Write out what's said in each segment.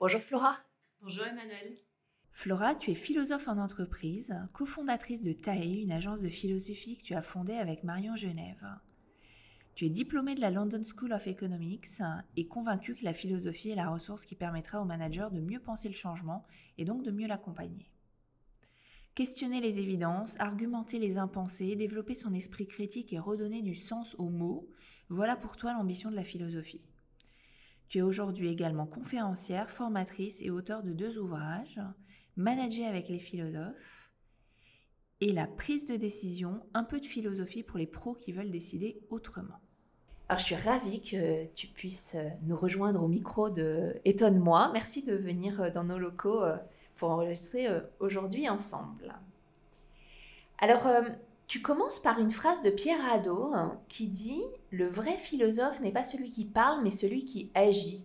Bonjour Flora. Bonjour Emmanuel. Flora, tu es philosophe en entreprise, cofondatrice de TAE, une agence de philosophie que tu as fondée avec Marion Genève. Tu es diplômée de la London School of Economics et convaincue que la philosophie est la ressource qui permettra au manager de mieux penser le changement et donc de mieux l'accompagner. Questionner les évidences, argumenter les impensés, développer son esprit critique et redonner du sens aux mots, voilà pour toi l'ambition de la philosophie. Tu es aujourd'hui également conférencière, formatrice et auteur de deux ouvrages, Manager avec les philosophes et La prise de décision, un peu de philosophie pour les pros qui veulent décider autrement. Alors je suis ravie que tu puisses nous rejoindre au micro de Étonne-moi. Merci de venir dans nos locaux euh, pour enregistrer euh, aujourd'hui ensemble. Alors, euh, tu commences par une phrase de Pierre Hadot hein, qui dit Le vrai philosophe n'est pas celui qui parle, mais celui qui agit.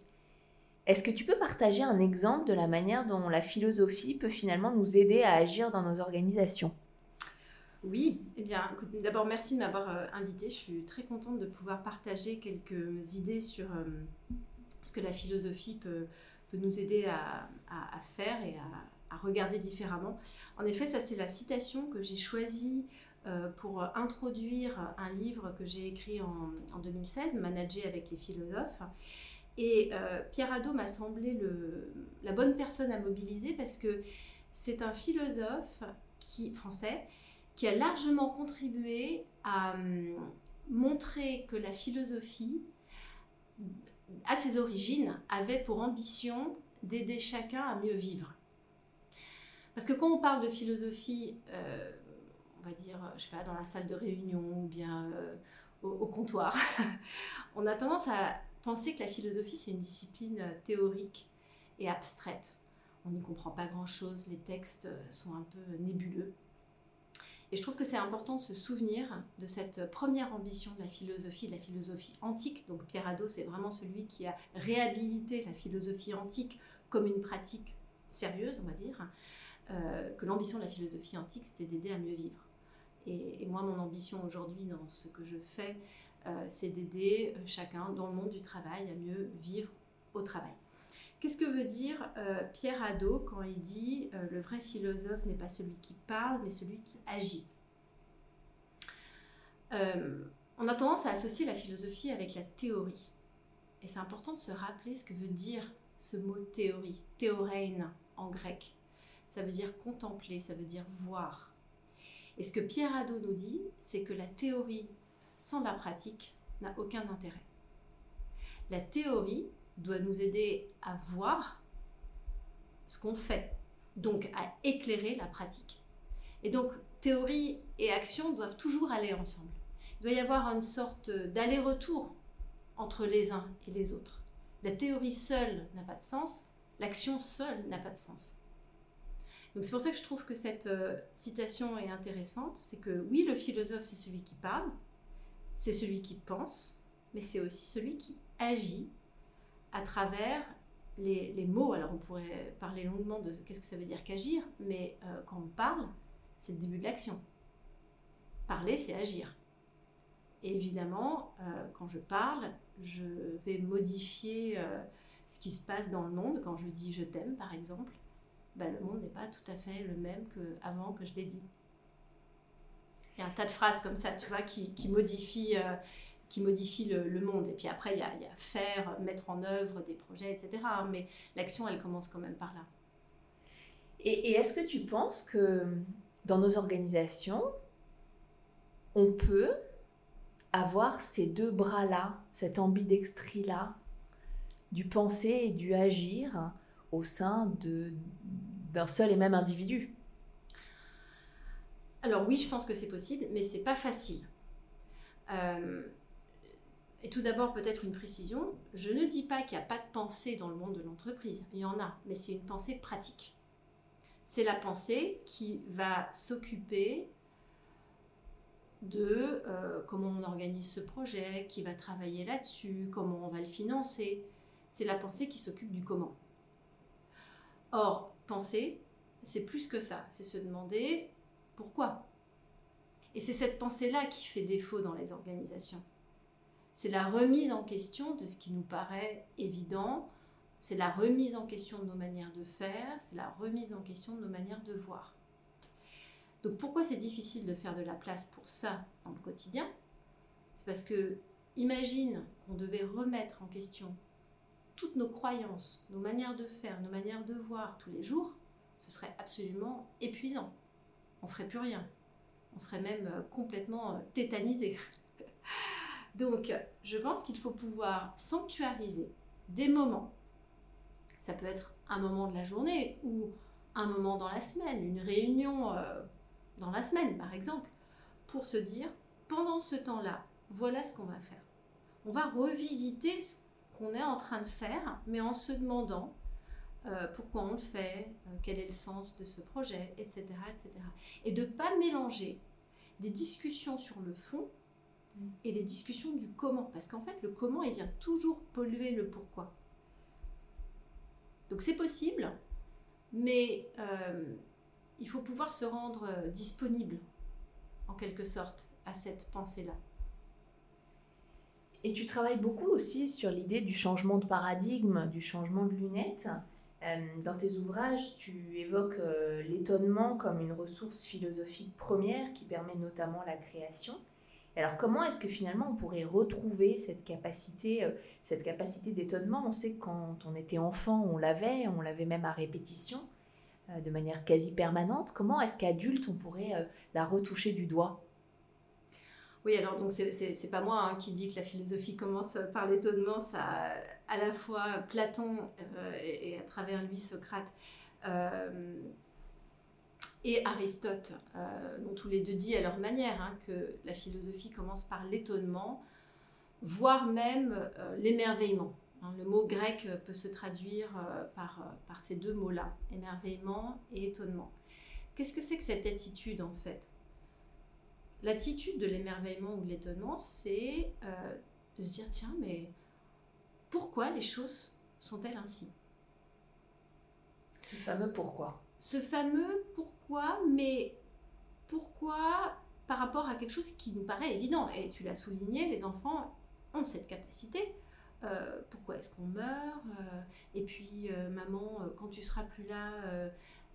Est-ce que tu peux partager un exemple de la manière dont la philosophie peut finalement nous aider à agir dans nos organisations? Oui, eh bien, d'abord merci de m'avoir euh, invité. Je suis très contente de pouvoir partager quelques idées sur euh, ce que la philosophie peut, nous aider à, faire et à, regarder différemment. En effet, ça c'est la citation que j'ai choisie pour introduire un livre que j'ai écrit en, 2016, Manager avec les philosophes. Et euh, Pierre Hadot m'a semblé la bonne personne à mobiliser parce que c'est un philosophe qui, français qui a largement contribué à hum, montrer que la philosophie, à ses origines, avait pour ambition d'aider chacun à mieux vivre. Parce que quand on parle de philosophie, euh, on va dire, je sais pas, dans la salle de réunion ou bien euh, au, comptoir, on a tendance à penser que la philosophie, c'est une discipline euh, théorique et abstraite. On n'y comprend pas grand-chose, les textes euh, sont un peu nébuleux. Et je trouve que c'est important de se souvenir de cette première ambition de la philosophie, de la philosophie antique. Donc Pierre Hadot, c'est vraiment celui qui a réhabilité la philosophie antique comme une pratique sérieuse, on va dire, que l'ambition de la philosophie antique, c'était d'aider à mieux vivre. Et, moi, mon ambition aujourd'hui dans ce que je fais, euh, c'est d'aider euh, chacun dans le monde du travail à mieux vivre au travail. Qu'est-ce que veut dire euh, Pierre Hadot quand il dit le vrai philosophe n'est pas celui qui parle, mais celui qui agit? On a tendance à associer la philosophie avec la théorie. Et c'est important de se rappeler ce que veut dire ce mot théorie, théorein en grec. Ça veut dire contempler, ça veut dire voir. Et ce que Pierre Hadot nous dit, c'est que la théorie sans la pratique n'a aucun intérêt. La théorie doit nous aider à voir ce qu'on fait, donc à éclairer la pratique. Et donc, théorie et action doivent toujours aller ensemble. Il doit y avoir une sorte d'aller-retour entre les uns et les autres. La théorie seule n'a pas de sens, l'action seule n'a pas de sens. Donc c'est pour ça que je trouve que cette euh, citation est intéressante. C'est que oui, le philosophe, c'est celui qui parle, c'est celui qui pense, mais c'est aussi celui qui agit à travers les, mots. Alors on pourrait parler longuement de qu'est-ce que ça veut dire qu'agir, mais euh, quand on parle, c'est le début de l'action. Parler, c'est agir. Et évidemment, euh, quand je parle, je vais modifier ce qui se passe dans le monde. Quand je dis je t'aime, par exemple, bah, le monde n'est pas tout à fait le même qu'avant que je l'ai dit. Il y a un tas de phrases comme ça, tu vois, qui, qui modifient, euh, qui modifient le, monde. Et puis après, il y, a, faire, mettre en œuvre des projets, etc. Mais l'action, elle commence quand même par là. Et, est-ce que tu penses que dans nos organisations, on peut avoir ces deux bras-là, cette ambidextrie-là, du penser et du agir au sein d'un seul et même individu. Alors oui, je pense que c'est possible, mais c'est pas facile. Euh, et tout d'abord, peut-être une précision. Je ne dis pas qu'il n'y a pas de pensée dans le monde de l'entreprise. Il y en a, mais c'est une pensée pratique. C'est la pensée qui va s'occuper de euh, comment on organise ce projet, qui va travailler là-dessus, comment on va le financer. C'est la pensée qui s'occupe du comment. Or, penser, c'est plus que ça. C'est se demander pourquoi. Et c'est cette pensée-là qui fait défaut dans les organisations. C'est la remise en question de ce qui nous paraît évident, c'est la remise en question de nos manières de faire, c'est la remise en question de nos manières de voir. Donc pourquoi c'est difficile de faire de la place pour ça dans le quotidien? C'est parce que imagine qu'on devait remettre en question toutes nos croyances, nos manières de faire, nos manières de voir tous les jours, ce serait absolument épuisant. On ferait plus rien. On serait même euh, complètement euh, tétanisé. Donc, je pense qu'il faut pouvoir sanctuariser des moments. Ça peut être un moment de la journée ou un moment dans la semaine, une réunion euh, dans la semaine par exemple, pour se dire, pendant ce temps-là, voilà ce qu'on va faire. On va revisiter ce est en train de faire, mais en se demandant euh, pourquoi on le fait, euh, quel est le sens de ce projet, etc. etc. Et de ne pas mélanger des discussions sur le fond et les discussions du comment. Parce qu'en fait, le comment, il vient toujours polluer le pourquoi. Donc c'est possible, mais euh, il faut pouvoir se rendre disponible, en quelque sorte, à cette pensée-là. Et tu travailles beaucoup aussi sur l'idée du changement de paradigme, du changement de lunettes. Euh, dans tes ouvrages, tu évoques l'étonnement comme une ressource philosophique première qui permet notamment la création. Alors comment est-ce que finalement on pourrait retrouver cette capacité, euh, cette capacité d'étonnement? On sait que quand on était enfant, on l'avait, on l'avait même à répétition, euh, de manière quasi permanente. Comment est-ce qu'adulte on pourrait euh, la retoucher du doigt? Oui, alors donc c'est pas moi hein, qui dis que la philosophie commence par l'étonnement, ça à la fois Platon et, à travers lui Socrate et Aristote euh, ont tous les deux dit à leur manière hein, que la philosophie commence par l'étonnement, voire même euh, l'émerveillement. Hein, le mot grec peut se traduire euh, par, euh, par ces deux mots-là, émerveillement et étonnement. Qu'est-ce que c'est que cette attitude en fait? L'attitude de l'émerveillement ou de l'étonnement, c'est de se dire tiens, mais pourquoi les choses sont-elles ainsi? Ce fameux pourquoi. Ce fameux pourquoi mais pourquoi par rapport à quelque chose qui nous paraît évident Et tu l'as souligné, les enfants ont cette capacité. Euh, pourquoi est-ce qu'on meurt? Euh, Et puis, euh, maman, quand tu seras plus là,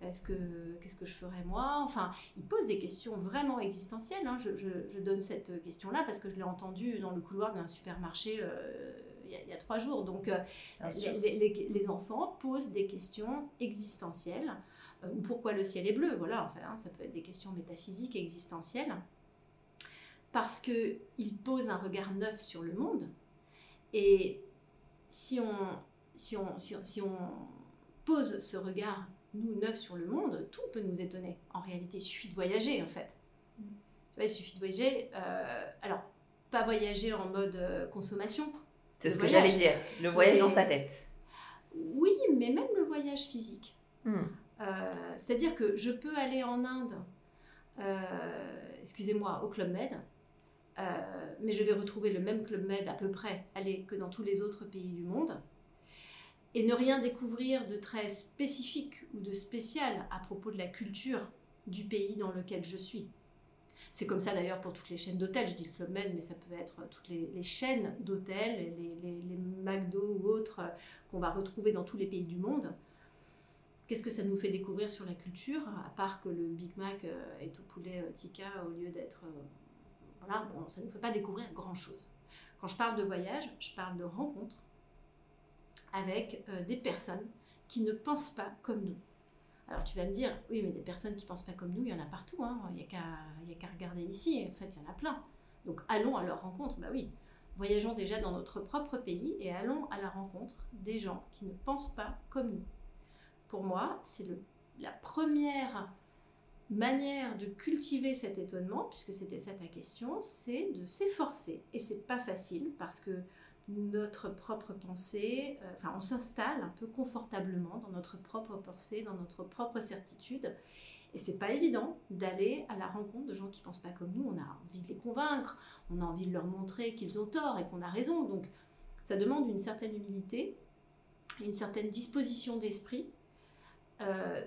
est-ce que qu'est-ce que je ferai moi? Enfin, ils posent des questions vraiment existentielles. Hein. Je, donne cette question-là parce que je l'ai entendue dans le couloir d'un supermarché il y, a trois jours. Donc, les, enfants posent des questions existentielles euh, ou pourquoi le ciel est bleu, voilà, enfin, hein, ça peut être des questions métaphysiques, existentielles, parce qu'il pose un regard neuf sur le monde, et si on, si on, si on, pose ce regard, nous, neuf sur le monde, tout peut nous étonner. En réalité, il suffit de voyager, en fait. Tu vois, il suffit de voyager, euh, alors, pas voyager en mode euh, consommation. C'est ce que j'allais dire, le voyage dans sa tête. Oui, mais même le voyage physique. Hmm. Euh, c'est-à-dire que je peux aller en Inde, euh, excusez-moi, au Club Med, mais je vais retrouver le même Club Med à peu près allez, que dans tous les autres pays du monde, et ne rien découvrir de très spécifique ou de spécial à propos de la culture du pays dans lequel je suis. C'est comme ça d'ailleurs pour toutes les chaînes d'hôtels. Je dis le Club Med, mais ça peut être toutes les, chaînes d'hôtels, les, les, McDo ou autres qu'on va retrouver dans tous les pays du monde. Qu'est-ce que ça nous fait découvrir sur la culture, à part que le Big Mac euh, est au poulet euh, tikka au lieu d'être... Euh, voilà, bon, ça ne nous fait pas découvrir grand-chose. Quand je parle de voyage, je parle de rencontres avec des personnes qui ne pensent pas comme nous. Alors tu vas me dire, oui, mais des personnes qui ne pensent pas comme nous, il y en a partout. Hein. Il n'y a qu'à regarder ici. En fait, il y en a plein. Donc allons à leur rencontre. Bah oui, voyageons déjà dans notre propre pays et allons à la rencontre des gens qui ne pensent pas comme nous pour moi, c'est la première manière de cultiver cet étonnement, puisque c'était ça ta question, c'est de s'efforcer. Et c'est pas facile parce que notre propre pensée, euh, enfin on s'installe un peu confortablement dans notre propre pensée, dans notre propre certitude. Et c'est pas évident d'aller à la rencontre de gens qui pensent pas comme nous. On a envie de les convaincre, on a envie de leur montrer qu'ils ont tort et qu'on a raison. Donc ça demande une certaine humilité, une certaine disposition d'esprit, euh,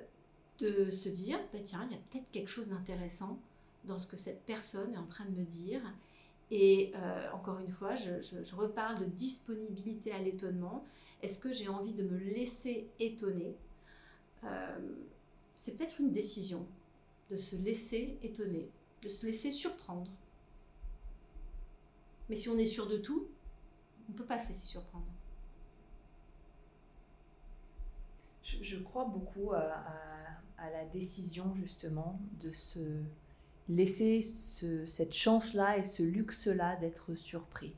de se dire, bah, tiens, il y a peut-être quelque chose d'intéressant dans ce que cette personne est en train de me dire. Et euh, encore une fois, je, reparle de disponibilité à l'étonnement. Est-ce que j'ai envie de me laisser étonner? Euh, C'est peut-être une décision de se laisser étonner, de se laisser surprendre. Mais si on est sûr de tout, on ne peut pas se laisser surprendre. Je, crois beaucoup à, la décision justement de se laisser cette chance-là et ce luxe-là d'être surpris.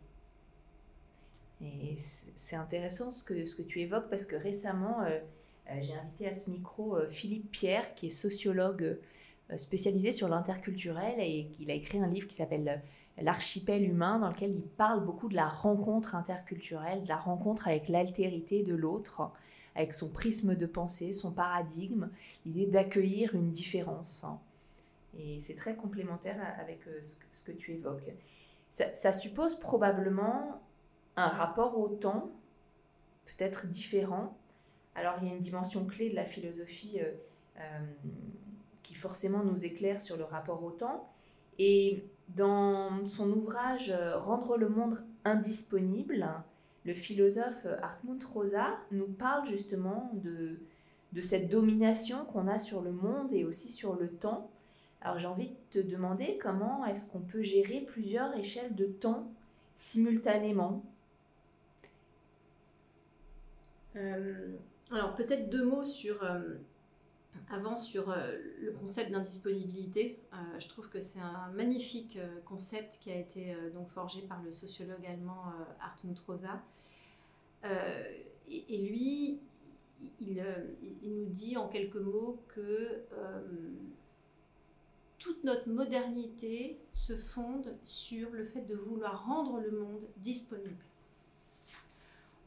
Et c'est intéressant ce que, ce que tu évoques parce que récemment, euh, euh, j'ai invité à ce micro euh, Philippe Pierre, qui est sociologue spécialisé sur l'interculturel et il a écrit un livre qui s'appelle L'archipel humain, dans lequel il parle beaucoup de la rencontre interculturelle, de la rencontre avec l'altérité de l'autre, avec son prisme de pensée, son paradigme, l'idée d'accueillir une différence. Et c'est très complémentaire avec euh, ce que, tu évoques. Ça, suppose probablement un rapport au temps, peut-être différent. Alors il y a une dimension clé de la philosophie euh, euh, qui forcément nous éclaire sur le rapport au temps. Et dans son ouvrage Rendre le monde indisponible, le philosophe Hartmut Rosa nous parle justement de, de cette domination qu'on a sur le monde et aussi sur le temps. Alors j'ai envie de te demander comment est-ce qu'on peut gérer plusieurs échelles de temps simultanément euh, Alors peut-être deux mots sur... Euh, avant sur euh, le concept d'indisponibilité. je trouve que c'est un magnifique concept qui a été donc forgé par le sociologue allemand Hartmut Rosa. Et, lui, il, nous dit en quelques mots que toute notre modernité se fonde sur le fait de vouloir rendre le monde disponible.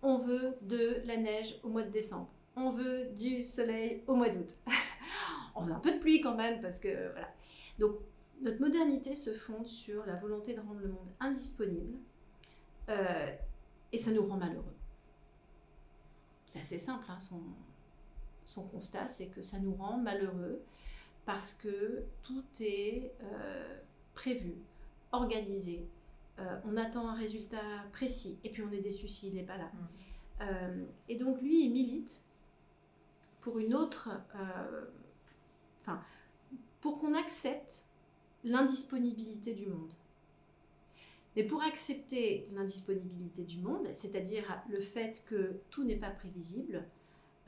On veut de la neige au mois de décembre. On veut du soleil au mois d'août. on veut un peu de pluie quand même parce que voilà. Donc notre modernité se fonde sur la volonté de rendre le monde indisponible euh, et ça nous rend malheureux. C'est assez simple, hein, son, son constat, c'est que ça nous rend malheureux parce que tout est euh, prévu, organisé. Euh, on attend un résultat précis et puis on est déçu s'il n'est pas là. Mm. Euh, et donc lui, il milite pour une autre... Enfin, pour qu'on accepte l'indisponibilité du monde. Mais pour accepter l'indisponibilité du monde, c'est-à-dire le fait que tout n'est pas prévisible,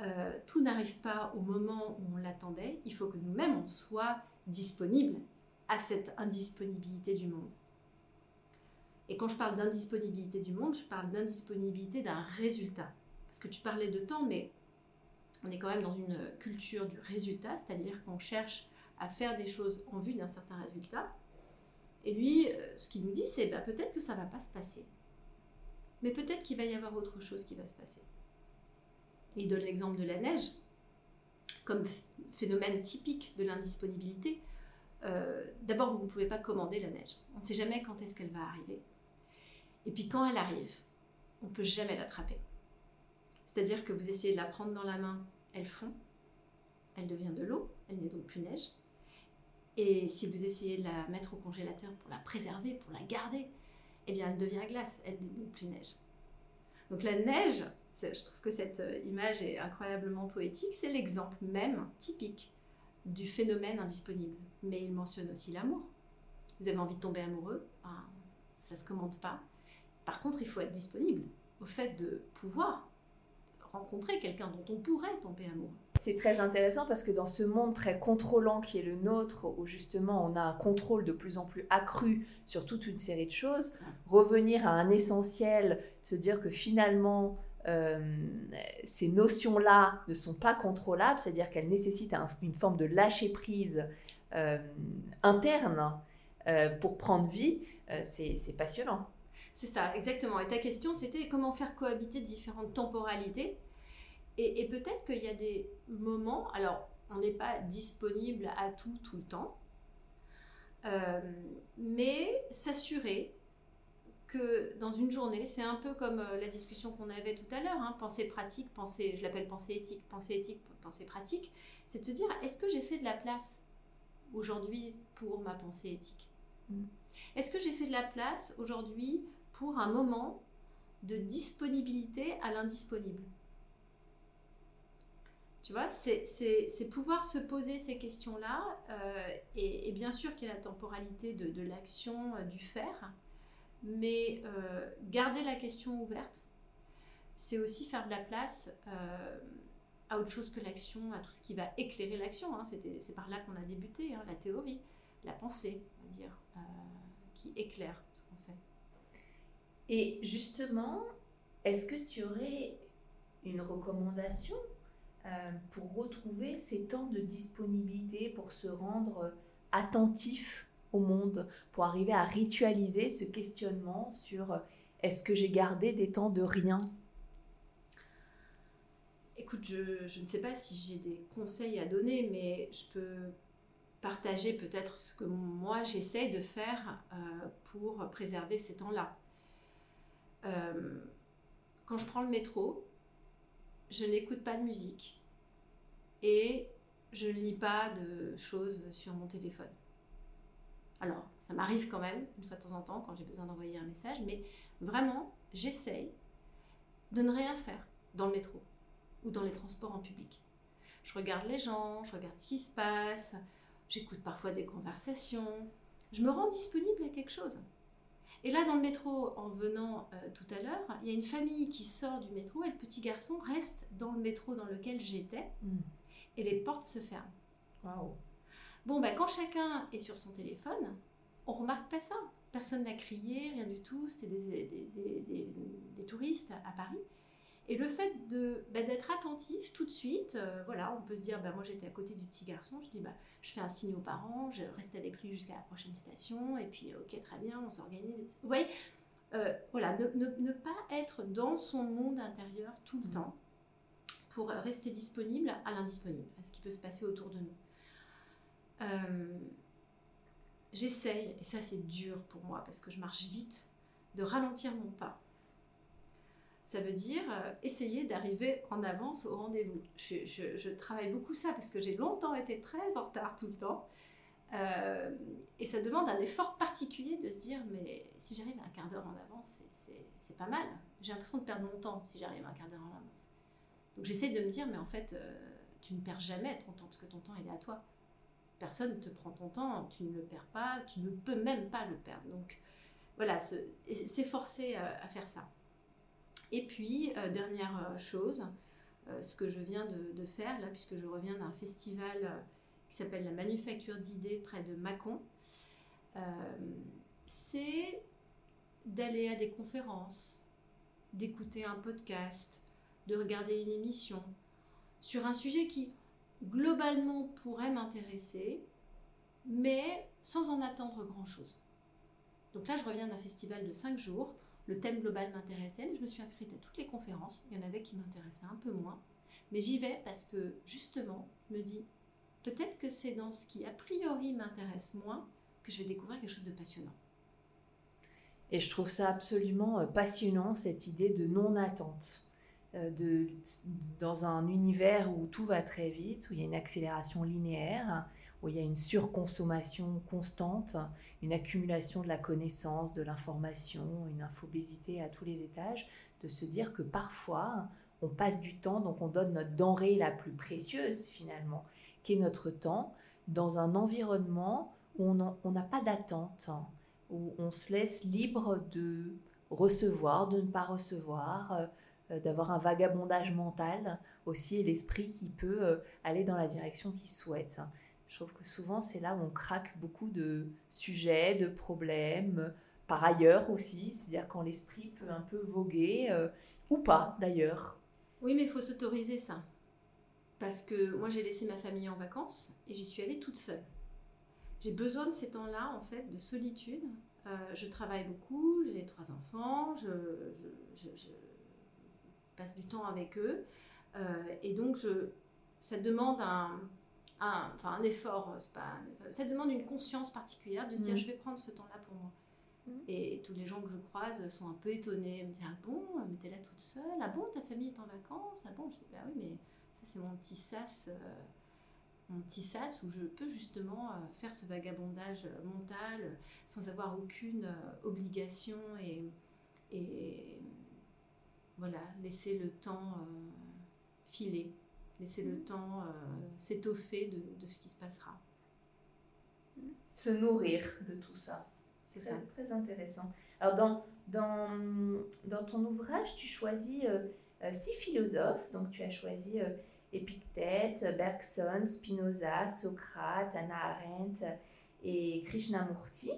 euh, tout n'arrive pas au moment où on l'attendait, il faut que nous-mêmes on soit disponibles à cette indisponibilité du monde. Et quand je parle d'indisponibilité du monde, je parle d'indisponibilité d'un résultat. Parce que tu parlais de temps, mais on est quand même dans une culture du résultat, c'est-à-dire qu'on cherche à faire des choses en vue d'un certain résultat. Et lui, euh, ce qu'il nous dit, c'est bah, peut-être que ça ne va pas se passer. Mais peut-être qu'il va y avoir autre chose qui va se passer il donne l'exemple de la neige comme phénomène typique de l'indisponibilité. Euh, d'abord, vous ne pouvez pas commander la neige. On ne sait jamais quand est-ce qu'elle va arriver. Et puis quand elle arrive, on ne peut jamais l'attraper. C'est-à-dire que vous essayez de la prendre dans la main, elle fond, elle devient de l'eau, elle n'est donc plus neige. Et si vous essayez de la mettre au congélateur pour la préserver, pour la garder, eh bien elle devient glace, elle n'est donc plus neige. Donc la neige, je trouve que cette euh, image est incroyablement poétique. C'est l'exemple même typique du phénomène indisponible. Mais il mentionne aussi l'amour. Vous avez envie de tomber amoureux, ben, ça ne se commande pas. Par contre, il faut être disponible au fait de pouvoir rencontrer quelqu'un dont on pourrait tomber amoureux. C'est très intéressant parce que dans ce monde très contrôlant qui est le nôtre, où justement on a un contrôle de plus en plus accru sur toute une série de choses, revenir à un essentiel, se dire que finalement ces notions-là ne sont pas contrôlables, c'est-à-dire qu'elles nécessitent une forme de lâcher-prise interne pour prendre vie, c'est passionnant. C'est ça, exactement. Et ta question, c'était comment faire cohabiter différentes temporalités. Et, peut-être qu'il y a des moments, alors on n'est pas disponible à tout, tout le temps, euh, mais s'assurer que dans une journée, c'est un peu comme euh, la discussion qu'on avait tout à l'heure, hein, pensée pratique, pensée, je l'appelle pensée éthique, pensée éthique, pensée pratique, c'est de te dire, est-ce que j'ai fait de la place aujourd'hui pour ma pensée éthique? Mm. Est-ce que j'ai fait de la place aujourd'hui pour un moment de disponibilité à l'indisponible? Tu vois, c'est pouvoir se poser ces questions-là, euh, et, bien sûr qu'il y a la temporalité de, l'action, euh, du faire, mais euh, garder la question ouverte, c'est aussi faire de la place à autre chose que l'action, à tout ce qui va éclairer l'action. Hein. C'est par là qu'on a débuté, hein, la théorie, la pensée, on va dire, qui éclaire ce qu'on fait. Et justement, est-ce que tu aurais une recommandation euh, pour retrouver ces temps de disponibilité, pour se rendre attentif au monde, pour arriver à ritualiser ce questionnement sur euh, est-ce que j'ai gardé des temps de rien? Écoute, je, je, ne sais pas si j'ai des conseils à donner, mais je peux partager peut-être ce que moi j'essaie de faire euh, pour préserver ces temps-là. Euh, quand je prends le métro, je n'écoute pas de musique et je ne lis pas de choses sur mon téléphone. Alors, ça m'arrive quand même, une fois de temps en temps, quand j'ai besoin d'envoyer un message, mais vraiment, j'essaye de ne rien faire dans le métro ou dans les transports en public. Je regarde les gens, je regarde ce qui se passe, j'écoute parfois des conversations, je me rends disponible à quelque chose. Et là, dans le métro, en venant euh, tout à l'heure, il y a une famille qui sort du métro et le petit garçon reste dans le métro dans lequel j'étais hmm. et les portes se ferment. Wow. Bon, bah, quand chacun est sur son téléphone, on remarque pas ça. Personne n'a crié, rien du tout. C'était des, des, des, touristes à Paris. Et le fait de bah, d'être attentif tout de suite, euh, voilà, on peut se dire, bah, moi j'étais à côté du petit garçon, je dis, bah, je fais un signe aux parents, je reste avec lui jusqu'à la prochaine station, et puis ok, très bien, on s'organise. Vous voyez, euh, voilà, ne, ne, pas être dans son monde intérieur tout le mmh. temps pour rester disponible à l'indisponible, à ce qui peut se passer autour de nous. Euh, j'essaye, et ça c'est dur pour moi parce que je marche vite, de ralentir mon pas ça veut dire euh, essayer d'arriver en avance au rendez-vous. Je, travaille beaucoup ça parce que j'ai longtemps été très en retard tout le temps. Euh, et ça demande un effort particulier de se dire, mais si j'arrive un quart d'heure en avance, c'est pas mal. J'ai l'impression de perdre mon temps si j'arrive un quart d'heure en avance. Donc j'essaie de me dire, mais en fait, tu ne perds jamais ton temps parce que ton temps, est à toi. Personne ne te prend ton temps, tu ne le perds pas, tu ne peux même pas le perdre. Donc voilà, s'efforcer à faire ça. Et puis, euh, dernière euh, chose, euh, ce que je viens de, faire là, puisque je reviens d'un festival qui s'appelle la Manufacture d'idées près de Mâcon, c'est d'aller à des conférences, d'écouter un podcast, de regarder une émission sur un sujet qui globalement pourrait m'intéresser, mais sans en attendre grand-chose. Donc là, je reviens d'un festival de 5 jours le thème global m'intéressait, mais je me suis inscrite à toutes les conférences. Il y en avait qui m'intéressaient un peu moins. Mais j'y vais parce que justement, je me dis, peut-être que c'est dans ce qui a priori m'intéresse moins que je vais découvrir quelque chose de passionnant. Et je trouve ça absolument euh, passionnant, cette idée de non-attente. Euh, de, dans un univers où tout va très vite, où il y a une accélération linéaire, où il y a une surconsommation constante, une accumulation de la connaissance, de l'information, une infobésité à tous les étages, de se dire que parfois on passe du temps, donc on donne notre denrée la plus précieuse finalement, qui est notre temps, dans un environnement où on n'a pas d'attente, où on se laisse libre de recevoir, de ne pas recevoir, euh, d'avoir un vagabondage mental aussi et l'esprit qui peut euh, aller dans la direction qu'il souhaite. Je trouve que souvent c'est là où on craque beaucoup de sujets, de problèmes, par ailleurs aussi, c'est-à-dire quand l'esprit peut un peu voguer, ou pas d'ailleurs. Oui, mais il faut s'autoriser ça. Parce que moi, j'ai laissé ma famille en vacances et j'y suis allée toute seule. J'ai besoin de ces temps-là, en fait, de solitude. Euh, je travaille beaucoup, j'ai trois enfants, je, passe du temps avec eux. Euh, et donc, je, ça demande un, enfin, un effort, pas, ça demande une conscience particulière de se dire, mm. je vais prendre ce temps-là pour moi. Mm. Et tous les gens que je croise sont un peu étonnés, me disent Ah bon, mais t'es là toute seule Ah bon, ta famille est en vacances Ah bon Je dis Bah oui, mais ça, c'est mon petit sas. Euh, mon petit sas où je peux justement euh, faire ce vagabondage mental sans avoir aucune euh, obligation et, et voilà, laisser le temps filer, laisser le mm. temps s'étoffer de, de, ce qui se passera. Se nourrir de tout ça. C'est ça. Très intéressant. Alors, dans, dans, dans ton ouvrage, tu choisis euh, euh, six philosophes. Donc, tu as choisi euh, Épictète, Bergson, Spinoza, Socrate, Anna Arendt et Krishnamurti.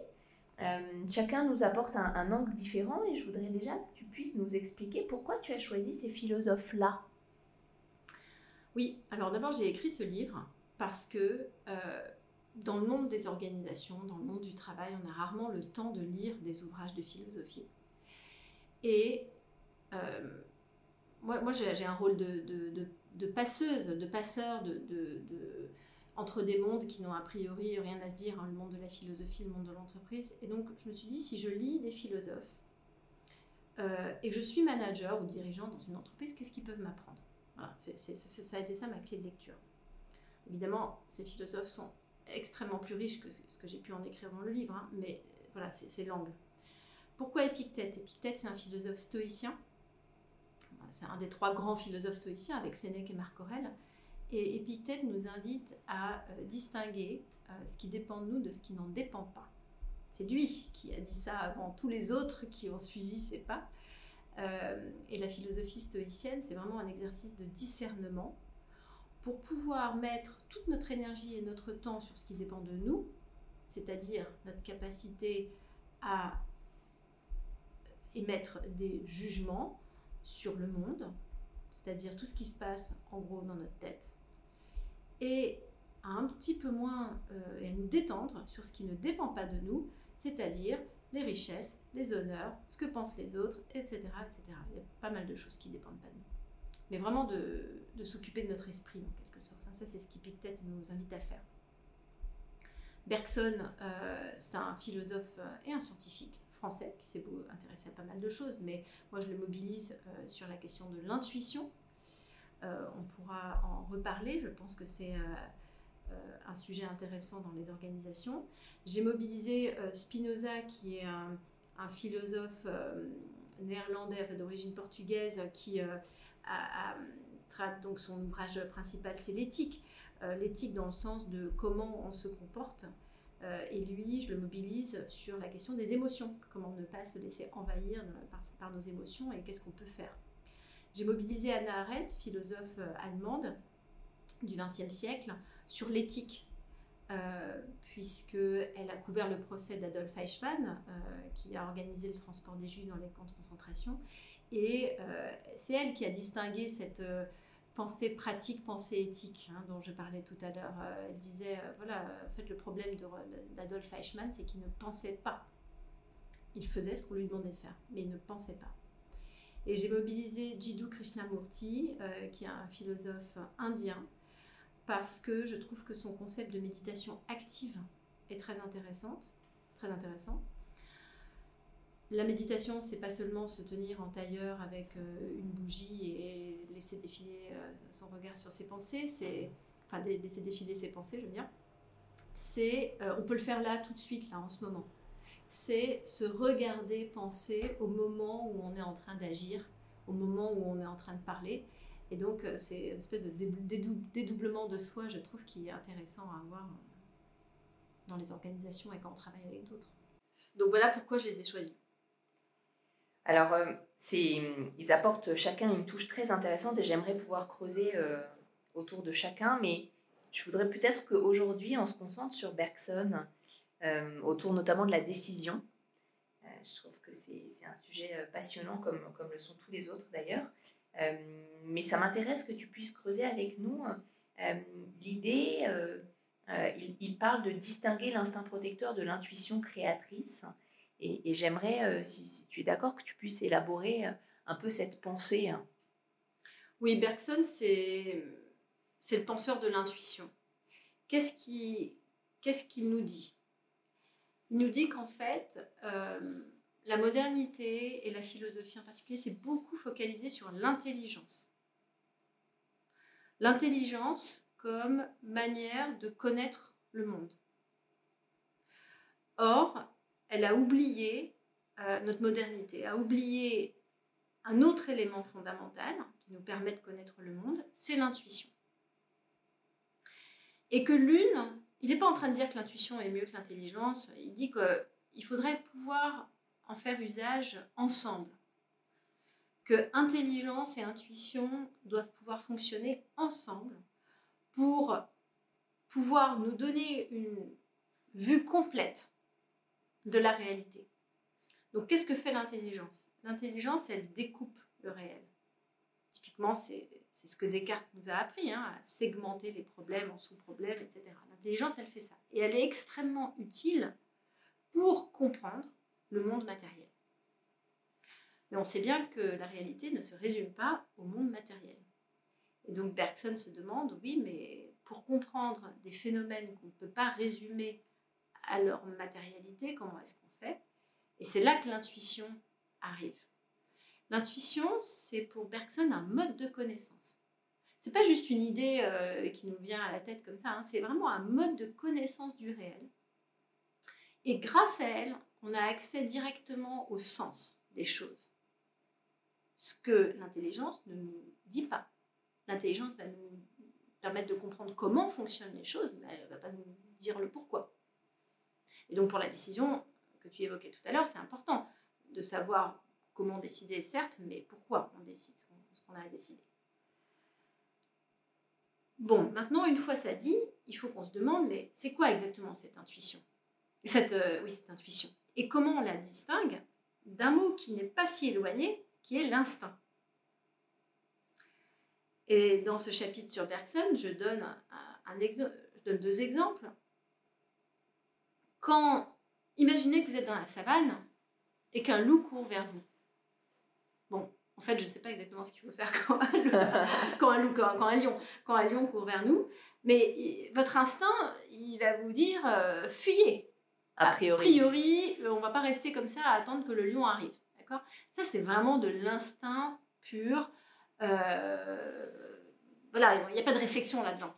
Chacun nous apporte un, angle différent et je voudrais déjà que tu puisses nous expliquer pourquoi tu as choisi ces philosophes-là. Oui, alors d'abord j'ai écrit ce livre parce que dans le monde des organisations, dans le monde du travail, on a rarement le temps de lire des ouvrages de philosophie. Et euh, moi, moi j'ai un rôle de, passeuse, de passeur de, entre des mondes qui n'ont a priori rien à se dire, hein, le monde de la philosophie, le monde de l'entreprise. Et donc, je me suis dit, si je lis des philosophes euh, et que je suis manager ou dirigeant dans une entreprise, qu'est-ce qu'ils peuvent m'apprendre? Ça a été ça ma clé de lecture. Évidemment, ces philosophes sont extrêmement plus riche que ce que j'ai pu en écrire dans le livre, hein, mais voilà, c'est l'angle. Pourquoi Épictète? Épictète, c'est un philosophe stoïcien. C'est un des trois grands philosophes stoïciens avec Sénèque et Marc Aurèle. Et Épictète nous invite à euh, distinguer euh, ce qui dépend de nous de ce qui n'en dépend pas. C'est lui qui a dit ça avant tous les autres qui ont suivi ses pas. Euh, et la philosophie stoïcienne, c'est vraiment un exercice de discernement pour pouvoir mettre toute notre énergie et notre temps sur ce qui dépend de nous, c'est-à-dire notre capacité à émettre des jugements sur le monde, c'est-à-dire tout ce qui se passe en gros dans notre tête, et à un petit peu moins euh, et à nous détendre sur ce qui ne dépend pas de nous, c'est-à-dire les richesses, les honneurs, ce que pensent les autres, etc., etc. Il y a pas mal de choses qui ne dépendent pas de nous mais vraiment de, s'occuper de notre esprit en quelque sorte. Ça, c'est ce qu'Épictète nous invite à faire. Bergson, euh, c'est un philosophe euh, et un scientifique français qui s'est intéressé à pas mal de choses, mais moi je le mobilise sur la question de l'intuition. On pourra en reparler, je pense que c'est un sujet intéressant dans les organisations. J'ai mobilisé Spinoza, qui est un, philosophe néerlandais d'origine portugaise, qui donc son ouvrage principal, c'est l'éthique. Euh, l'éthique dans le sens de comment on se comporte. Euh, et lui, je le mobilise sur la question des émotions. Comment ne pas se laisser envahir par, nos émotions et qu'est-ce qu'on peut faire. J'ai mobilisé Anna Arendt, philosophe euh, allemande du XXe siècle, sur l'éthique. puisqu'elle a couvert le procès d'Adolf Eichmann, qui a organisé le transport des Juifs dans les camps de concentration, et euh, c'est elle qui a distingué cette euh, pensée pratique, pensée éthique hein, dont je parlais tout à l'heure. Euh, elle disait, voilà, en fait, le problème d'Adolf Eichmann, c'est qu'il ne pensait pas. Il faisait ce qu'on lui demandait de faire, mais il ne pensait pas. Et j'ai mobilisé Jiddu Krishnamurti, qui est un philosophe indien, parce que je trouve que son concept de méditation active est très intéressante, très intéressant. La méditation, c'est pas seulement se tenir en tailleur avec euh, une bougie et laisser défiler euh, son regard sur ses pensées, c'est enfin laisser défiler ses pensées, je veux dire. C'est, euh, on peut le faire là tout de suite, là en ce moment. C'est se regarder penser au moment où on est en train d'agir, au moment où on est en train de parler. Et donc, c'est une espèce de dédoublement de soi, je trouve, qui est intéressant à avoir dans les organisations et quand on travaille avec d'autres. Donc voilà pourquoi je les ai choisis. Alors, euh, ils apportent chacun une touche très intéressante et j'aimerais pouvoir creuser euh, autour de chacun, mais je voudrais peut-être qu'aujourd'hui, on se concentre sur Bergson, euh, autour notamment de la décision. je trouve que c'est un sujet passionnant comme, le sont tous les autres d'ailleurs. mais ça m'intéresse que tu puisses creuser avec nous l'idée, il, parle de distinguer l'instinct protecteur de l'intuition créatrice. Et, j'aimerais, si, tu es d'accord, que tu puisses élaborer un peu cette pensée. Hein. Oui, Bergson, c'est le penseur de l'intuition. Qu'est-ce qu'il nous dit? Il nous dit qu'en fait, euh, la modernité et la philosophie en particulier, c'est beaucoup focalisé sur l'intelligence. L'intelligence comme manière de connaître le monde. Or, elle a oublié, euh, notre modernité a oublié un autre élément fondamental qui nous permet de connaître le monde, c'est l'intuition. Et que l'une il n'est pas en train de dire que l'intuition est mieux que l'intelligence. Il dit qu'il faudrait pouvoir en faire usage ensemble. Que intelligence et intuition doivent pouvoir fonctionner ensemble pour pouvoir nous donner une vue complète de la réalité. Donc qu'est-ce que fait l'intelligence? L'intelligence, elle découpe le réel. Typiquement, c'est ce que Descartes nous a appris, hein, à segmenter les problèmes en sous-problèmes, etc. L'intelligence, elle fait ça. Et elle est extrêmement utile pour comprendre le monde matériel. Mais on sait bien que la réalité ne se résume pas au monde matériel. Et donc Bergson se demande, oui, mais pour comprendre des phénomènes qu'on ne peut pas résumer à leur matérialité, comment est-ce qu'on fait? Et c'est là que l'intuition arrive. L'intuition, c'est pour Bergson un mode de connaissance. C'est pas juste une idée euh, qui nous vient à la tête comme ça, hein. c'est vraiment un mode de connaissance du réel. Et grâce à elle, on a accès directement au sens des choses. Ce que l'intelligence ne nous dit pas. L'intelligence va nous permettre de comprendre comment fonctionnent les choses, mais elle ne va pas nous dire le pourquoi. Et donc pour la décision que tu évoquais tout à l'heure, c'est important de savoir comment décider, certes, mais pourquoi on décide ce qu'on a à décider. Bon, maintenant, une fois ça dit, il faut qu'on se demande, mais c'est quoi exactement cette intuition? Cette, euh, Oui, cette intuition? Et comment on la distingue d'un mot qui n'est pas si éloigné, qui est l'instinct? Et dans ce chapitre sur Bergson, je donne, je donne deux exemples. Quand, imaginez que vous êtes dans la savane et qu'un loup court vers vous. En fait, je ne sais pas exactement ce qu'il faut faire quand un, loup, quand, un lion, quand un lion court vers nous, mais votre instinct, il va vous dire euh, fuyez. A priori. A priori, on va pas rester comme ça à attendre que le lion arrive. D'accord? Ça, c'est vraiment de l'instinct pur. Euh, voilà, il n'y a pas de réflexion là-dedans.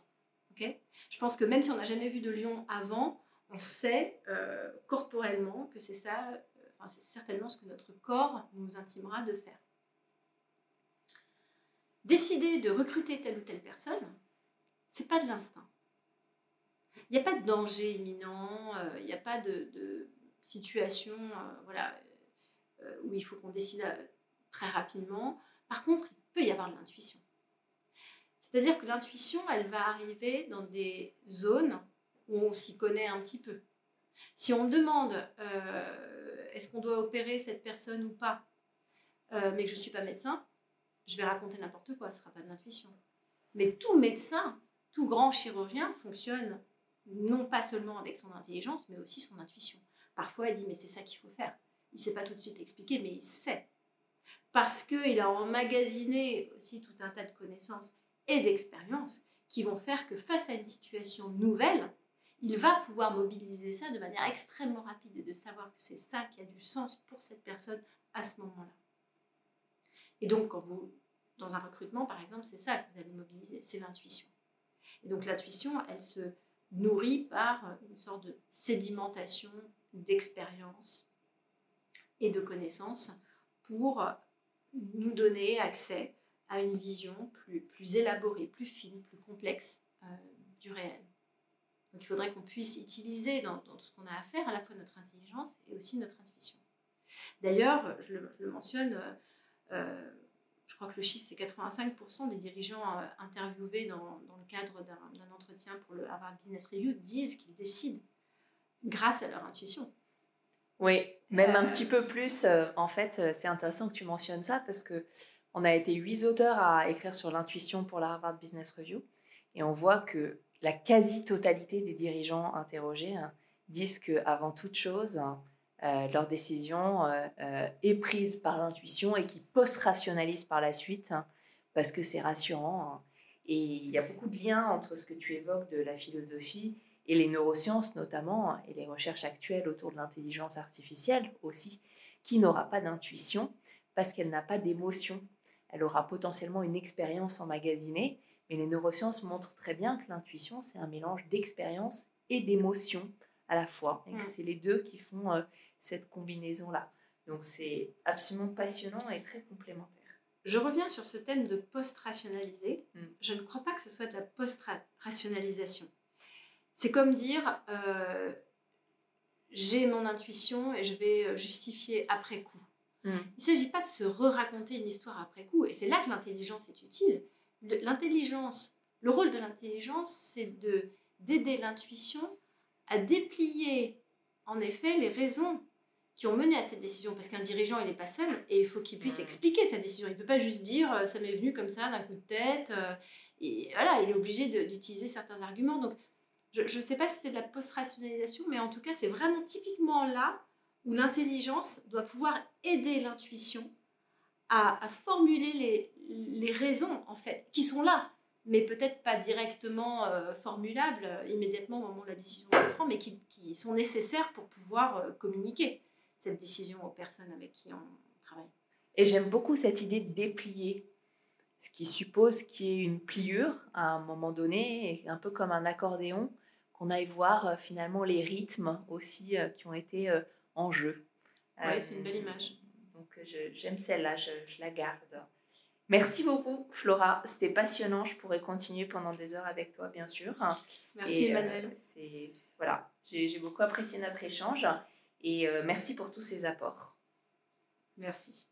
ok? Je pense que même si on n'a jamais vu de lion avant, on sait euh, corporellement que c'est ça, c'est certainement ce que notre corps nous intimera de faire. Décider de recruter telle ou telle personne, c'est pas de l'instinct. Il n'y a pas de danger imminent, euh, il n'y a pas de, situation euh, voilà, euh, où il faut qu'on décide très rapidement. Par contre, il peut y avoir de l'intuition. C'est-à-dire que l'intuition, elle va arriver dans des zones où on s'y connaît un petit peu. Si on demande est-ce qu'on doit opérer cette personne ou pas, mais que je ne suis pas médecin, je vais raconter n'importe quoi, ce ne sera pas de l'intuition. Mais tout médecin, tout grand chirurgien fonctionne non pas seulement avec son intelligence, mais aussi son intuition. Parfois, il dit, mais c'est ça qu'il faut faire. Il ne sait pas tout de suite expliquer, mais il sait. Parce qu'il a emmagasiné aussi tout un tas de connaissances et d'expériences qui vont faire que face à une situation nouvelle, il va pouvoir mobiliser ça de manière extrêmement rapide et de savoir que c'est ça qui a du sens pour cette personne à ce moment-là. Et donc, dans un recrutement, par exemple, c'est ça que vous allez mobiliser, c'est l'intuition. Et donc, l'intuition, elle se nourrit par une sorte de sédimentation d'expérience et de connaissances pour nous donner accès à une vision plus, élaborée, plus fine, plus complexe euh, du réel. Donc il faudrait qu'on puisse utiliser dans, tout ce qu'on a à faire à la fois notre intelligence et aussi notre intuition. D'ailleurs, je, le, mentionne, euh, je crois que le chiffre c'est 85% des dirigeants euh, interviewés dans, dans le cadre d'un entretien pour le Harvard Business Review disent qu'ils décident grâce à leur intuition. Oui, Même un petit peu plus, en fait, c'est intéressant que tu mentionnes ça parce que on a été huit auteurs à écrire sur l'intuition pour la Harvard Business Review et on voit que la quasi-totalité des dirigeants interrogés hein, disent que avant toute chose, euh, leur décision euh, euh, est prise par l'intuition et qui post-rationalise par la suite hein, parce que c'est rassurant. Hein. Et il y a beaucoup de liens entre ce que tu évoques de la philosophie et les neurosciences notamment, hein, et les recherches actuelles autour de l'intelligence artificielle aussi, qui n'aura pas d'intuition parce qu'elle n'a pas d'émotion. Elle aura potentiellement une expérience emmagasinée, mais les neurosciences montrent très bien que l'intuition, c'est un mélange d'expérience et d'émotion à la fois. Et mmh. c'est les deux qui font euh, cette combinaison-là. Donc c'est absolument passionnant et très complémentaire. Je reviens sur ce thème de post-rationaliser. Mmh. Je ne crois pas que ce soit de la post-rationalisation. C'est comme dire, euh, j'ai mon intuition et je vais euh, justifier après coup. Mmh. Il ne s'agit pas de se re-raconter une histoire après coup. Et c'est là que l'intelligence est utile. L'intelligence, le rôle de l'intelligence, c'est de d'aider l'intuition à déplier en effet les raisons qui ont mené à cette décision. Parce qu'un dirigeant, il n'est pas seul et il faut qu'il puisse expliquer sa décision. Il ne peut pas juste dire euh, ça m'est venu comme ça d'un coup de tête. Euh, et voilà, il est obligé d'utiliser certains arguments. Donc, je ne sais pas si c'est de la post-rationalisation, mais en tout cas, c'est vraiment typiquement là où l'intelligence doit pouvoir aider l'intuition à, formuler les, les raisons, en fait, qui sont là mais peut-être pas directement euh, formulables euh, immédiatement au moment où la décision se prend, mais qui, qui, sont nécessaires pour pouvoir euh, communiquer cette décision aux personnes avec qui on travaille. Et j'aime beaucoup cette idée de déplier, ce qui suppose qu'il y ait une pliure à un moment donné, un peu comme un accordéon, qu'on aille voir finalement les rythmes aussi qui ont été en jeu. Oui, c'est une belle image. Donc j'aime celle-là, je, je la garde. Merci beaucoup, Flora. C'était passionnant. Je pourrais continuer pendant des heures avec toi, bien sûr. Merci, euh, Emmanuel. voilà, j'ai beaucoup apprécié notre échange et euh, merci pour tous ces apports. Merci.